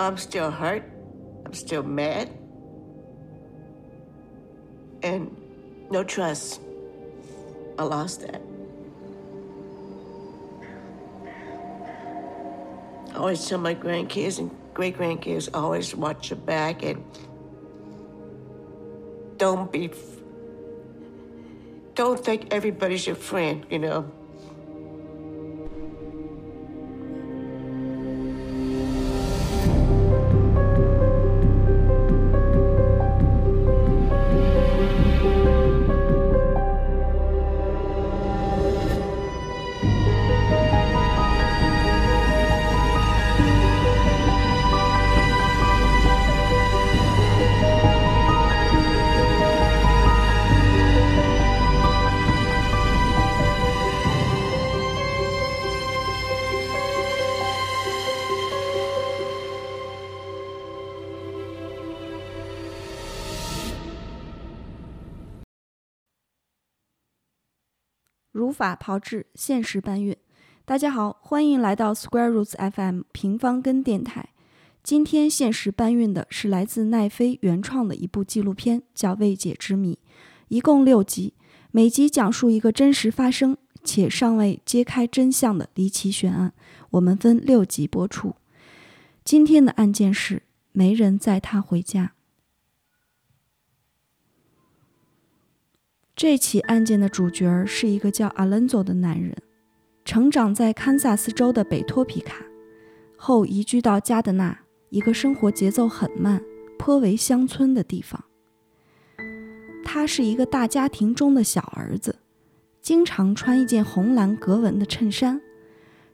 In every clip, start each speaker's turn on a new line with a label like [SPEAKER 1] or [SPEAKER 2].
[SPEAKER 1] I'm still hurt. I'm still mad. And no trust. I lost that. I always tell my grandkids and great grandkids always watch your back and don't be don't think everybody's your friend, you know.
[SPEAKER 2] 如法炮制，现实搬运。大家好，欢迎来到 Square Roots FM 平方根电台。今天现实搬运的是来自奈飞原创的一部纪录片，叫《未解之谜》，一共六集，每集讲述一个真实发生且尚未揭开真相的离奇悬案。我们分六集播出。今天的案件是没人载他回家。这起案件的主角是一个叫阿伦佐的男人，成长在堪萨斯州的北托皮卡，后移居到加德纳，一个生活节奏很慢、颇为乡村的地方。他是一个大家庭中的小儿子，经常穿一件红蓝格纹的衬衫。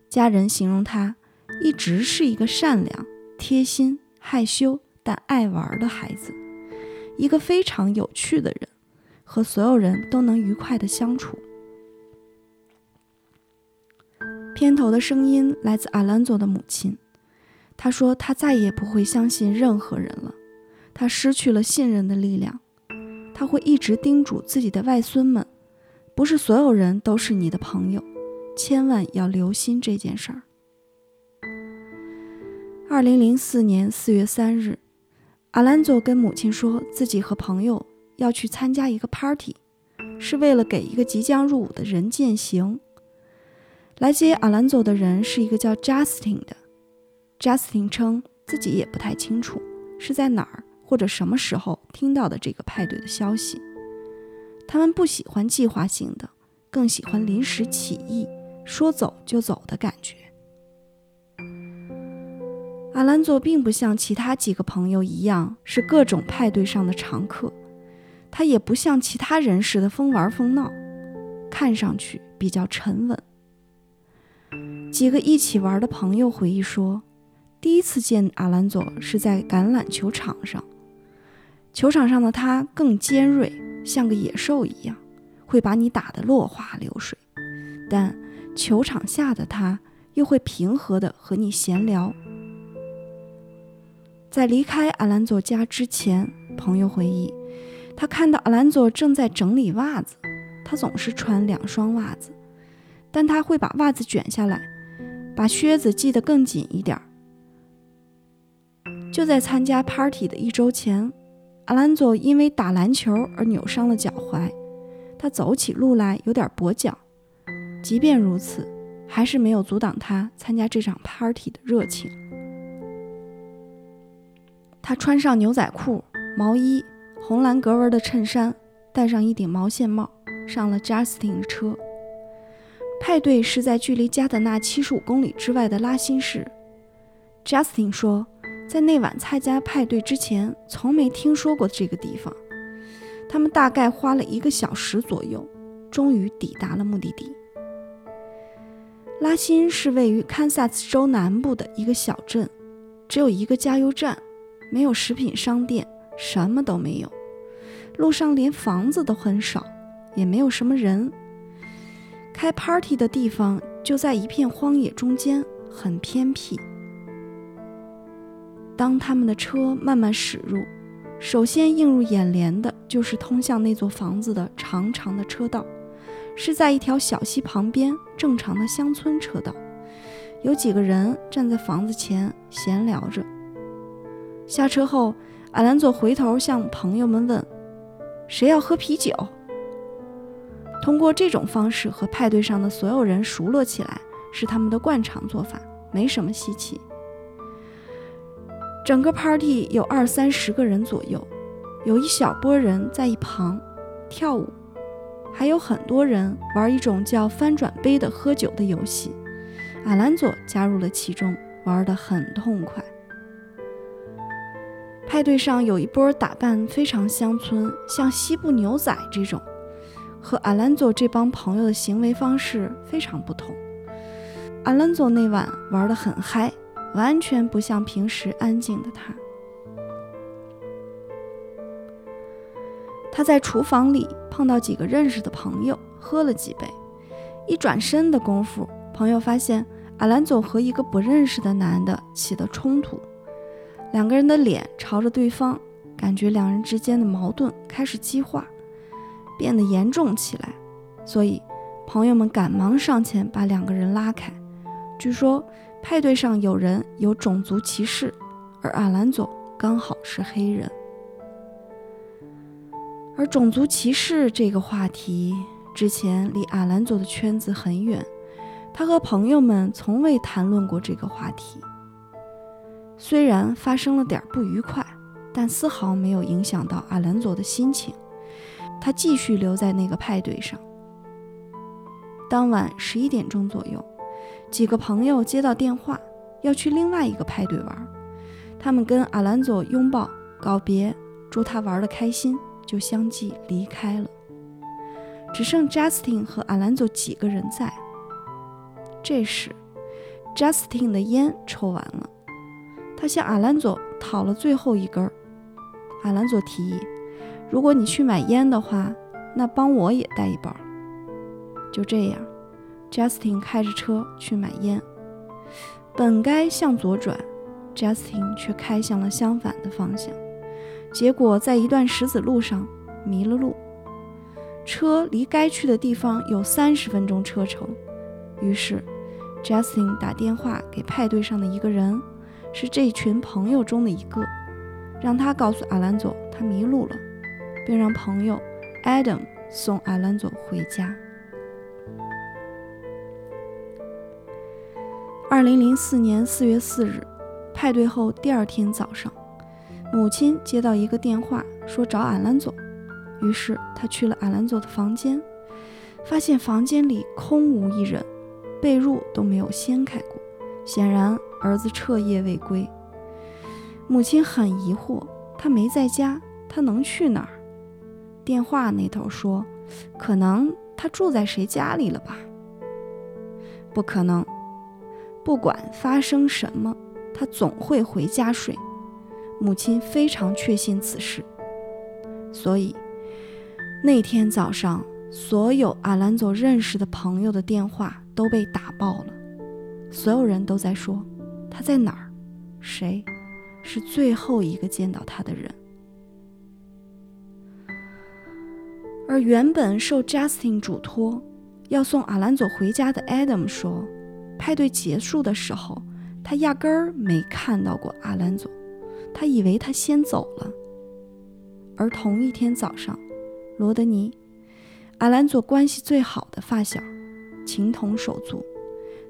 [SPEAKER 2] 家人形容他一直是一个善良、贴心、害羞但爱玩的孩子，一个非常有趣的人。和所有人都能愉快的相处。片头的声音来自阿兰佐的母亲，她说她再也不会相信任何人了，她失去了信任的力量。她会一直叮嘱自己的外孙们，不是所有人都是你的朋友，千万要留心这件事儿。二零零四年四月三日，阿兰佐跟母亲说自己和朋友。要去参加一个 party，是为了给一个即将入伍的人践行。来接阿兰佐的人是一个叫 Justin 的。Justin 称自己也不太清楚是在哪儿或者什么时候听到的这个派对的消息。他们不喜欢计划性的，更喜欢临时起意、说走就走的感觉。阿兰佐并不像其他几个朋友一样是各种派对上的常客。他也不像其他人似的疯玩疯闹，看上去比较沉稳。几个一起玩的朋友回忆说，第一次见阿兰佐是在橄榄球场上，球场上的他更尖锐，像个野兽一样，会把你打得落花流水；但球场下的他又会平和地和你闲聊。在离开阿兰佐家之前，朋友回忆。他看到阿兰佐正在整理袜子，他总是穿两双袜子，但他会把袜子卷下来，把靴子系得更紧一点儿。就在参加 party 的一周前，阿兰佐因为打篮球而扭伤了脚踝，他走起路来有点跛脚。即便如此，还是没有阻挡他参加这场 party 的热情。他穿上牛仔裤、毛衣。红蓝格纹的衬衫，戴上一顶毛线帽，上了 Justin 的车。派对是在距离加德纳七十五公里之外的拉辛市。Justin 说，在那晚参加派对之前，从没听说过这个地方。他们大概花了一个小时左右，终于抵达了目的地。拉辛是位于堪萨斯州南部的一个小镇，只有一个加油站，没有食品商店，什么都没有。路上连房子都很少，也没有什么人。开 party 的地方就在一片荒野中间，很偏僻。当他们的车慢慢驶入，首先映入眼帘的就是通向那座房子的长长的车道，是在一条小溪旁边，正常的乡村车道。有几个人站在房子前闲聊着，下车后，阿兰佐回头向朋友们问：“谁要喝啤酒？”通过这种方式和派对上的所有人熟络起来，是他们的惯常做法，没什么稀奇。整个 party 有二三十个人左右，有一小波人在一旁跳舞，还有很多人玩一种叫翻转杯的喝酒的游戏。阿兰佐加入了其中，玩得很痛快。派对上有一波打扮非常乡村，像西部牛仔这种，和阿兰佐这帮朋友的行为方式非常不同。阿兰佐那晚玩得很嗨。完全不像平时安静的他。他在厨房里碰到几个认识的朋友，喝了几杯。一转身的功夫，朋友发现阿兰佐和一个不认识的男的起了冲突，两个人的脸朝着对方，感觉两人之间的矛盾开始激化，变得严重起来。所以，朋友们赶忙上前把两个人拉开。据说。派对上有人有种族歧视，而阿兰佐刚好是黑人。而种族歧视这个话题之前离阿兰佐的圈子很远，他和朋友们从未谈论过这个话题。虽然发生了点不愉快，但丝毫没有影响到阿兰佐的心情。他继续留在那个派对上。当晚十一点钟左右。几个朋友接到电话，要去另外一个派对玩。他们跟阿兰佐拥抱告别，祝他玩得开心，就相继离开了。只剩 Justin 和阿兰佐几个人在。这时，Justin 的烟抽完了，他向阿兰佐讨了最后一根儿。阿兰佐提议：“如果你去买烟的话，那帮我也带一包。”就这样。Justin 开着车去买烟，本该向左转，Justin 却开向了相反的方向，结果在一段石子路上迷了路。车离该去的地方有三十分钟车程，于是 Justin 打电话给派对上的一个人，是这群朋友中的一个，让他告诉阿兰佐他迷路了，并让朋友 Adam 送阿兰佐回家。二零零四年四月四日，派对后第二天早上，母亲接到一个电话，说找阿兰佐。于是他去了阿兰佐的房间，发现房间里空无一人，被褥都没有掀开过，显然儿子彻夜未归。母亲很疑惑，他没在家，他能去哪儿？电话那头说，可能他住在谁家里了吧？不可能。不管发生什么，他总会回家睡。母亲非常确信此事，所以那天早上，所有阿兰佐认识的朋友的电话都被打爆了。所有人都在说他在哪儿，谁是最后一个见到他的人。而原本受 Justin 嘱托要送阿兰佐回家的 Adam 说。派对结束的时候，他压根儿没看到过阿兰佐，他以为他先走了。而同一天早上，罗德尼，阿兰佐关系最好的发小，情同手足，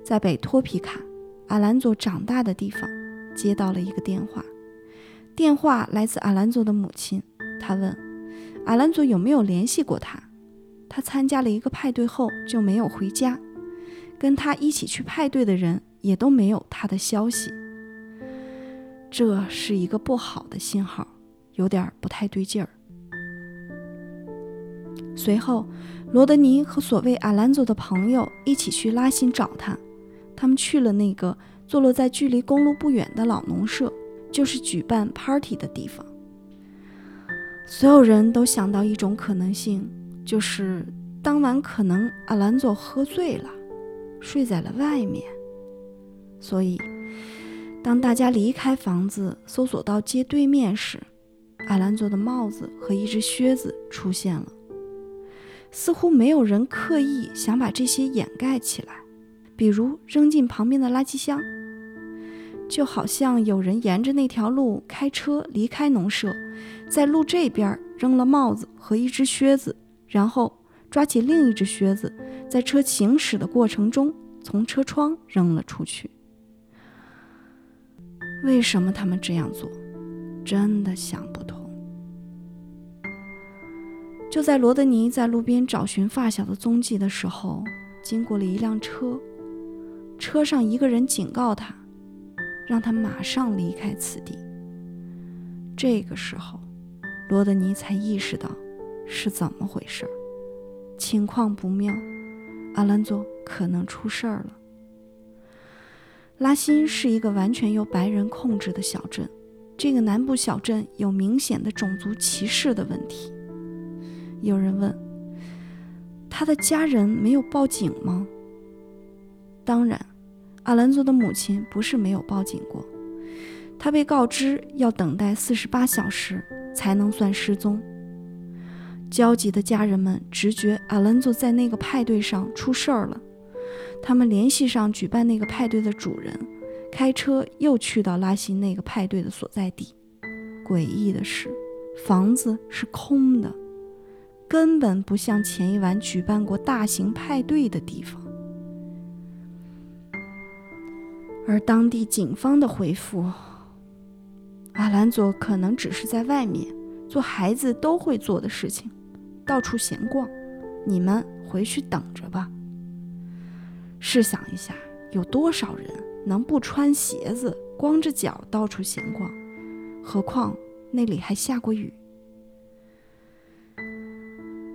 [SPEAKER 2] 在北托皮卡，阿兰佐长大的地方，接到了一个电话。电话来自阿兰佐的母亲，她问阿兰佐有没有联系过他。他参加了一个派对后就没有回家。跟他一起去派对的人也都没有他的消息，这是一个不好的信号，有点不太对劲儿。随后，罗德尼和所谓阿兰佐的朋友一起去拉辛找他，他们去了那个坐落在距离公路不远的老农舍，就是举办 party 的地方。所有人都想到一种可能性，就是当晚可能阿兰佐喝醉了。睡在了外面，所以当大家离开房子，搜索到街对面时，阿兰佐的帽子和一只靴子出现了。似乎没有人刻意想把这些掩盖起来，比如扔进旁边的垃圾箱。就好像有人沿着那条路开车离开农舍，在路这边扔了帽子和一只靴子，然后抓起另一只靴子，在车行驶的过程中从车窗扔了出去。为什么他们这样做？真的想不通。就在罗德尼在路边找寻发小的踪迹的时候，经过了一辆车，车上一个人警告他。让他马上离开此地。这个时候，罗德尼才意识到是怎么回事，情况不妙，阿兰佐可能出事儿了。拉辛是一个完全由白人控制的小镇，这个南部小镇有明显的种族歧视的问题。有人问，他的家人没有报警吗？当然。阿兰佐的母亲不是没有报警过，他被告知要等待四十八小时才能算失踪。焦急的家人们直觉阿兰佐在那个派对上出事儿了，他们联系上举办那个派对的主人，开车又去到拉辛那个派对的所在地。诡异的是，房子是空的，根本不像前一晚举办过大型派对的地方。而当地警方的回复：“阿兰佐可能只是在外面做孩子都会做的事情，到处闲逛。你们回去等着吧。”试想一下，有多少人能不穿鞋子、光着脚到处闲逛？何况那里还下过雨。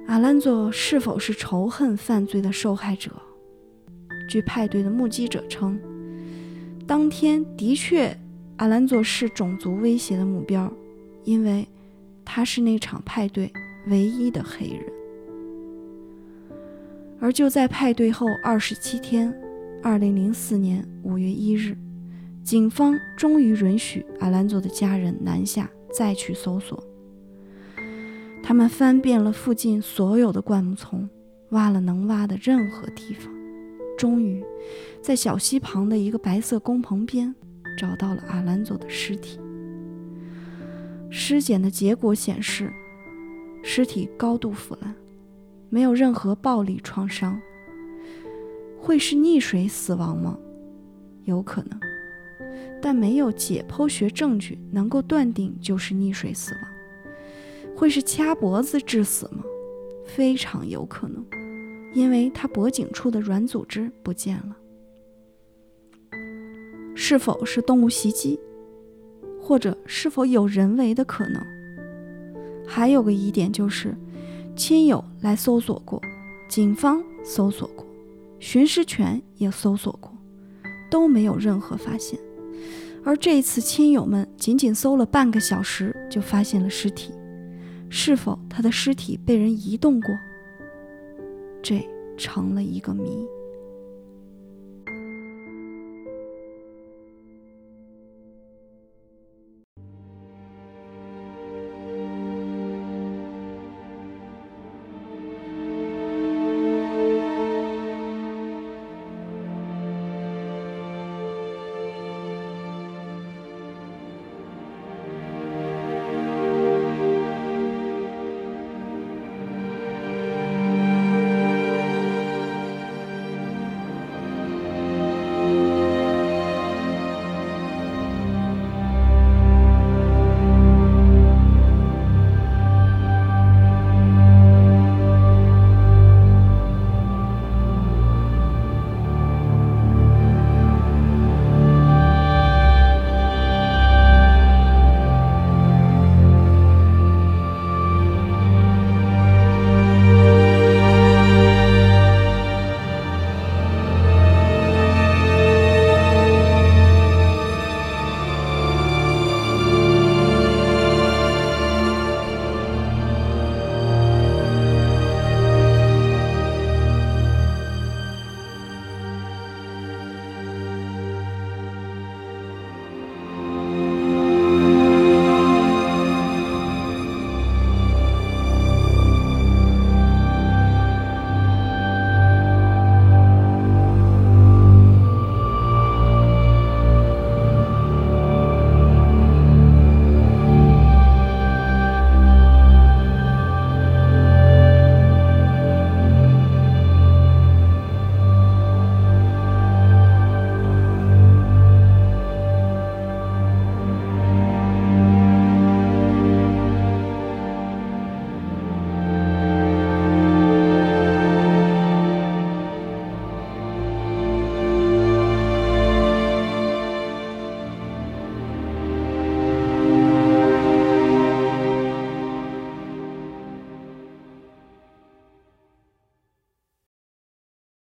[SPEAKER 2] 阿兰佐是否是仇恨犯罪的受害者？据派对的目击者称。当天的确，阿兰佐是种族威胁的目标，因为他是那场派对唯一的黑人。而就在派对后二十七天，二零零四年五月一日，警方终于允许阿兰佐的家人南下再去搜索。他们翻遍了附近所有的灌木丛，挖了能挖的任何地方。终于，在小溪旁的一个白色工棚边，找到了阿兰佐的尸体。尸检的结果显示，尸体高度腐烂，没有任何暴力创伤。会是溺水死亡吗？有可能，但没有解剖学证据能够断定就是溺水死亡。会是掐脖子致死吗？非常有可能。因为他脖颈处的软组织不见了，是否是动物袭击，或者是否有人为的可能？还有个疑点就是，亲友来搜索过，警方搜索过，巡视犬也搜索过，都没有任何发现。而这一次，亲友们仅仅搜了半个小时就发现了尸体，是否他的尸体被人移动过？这成了一个谜。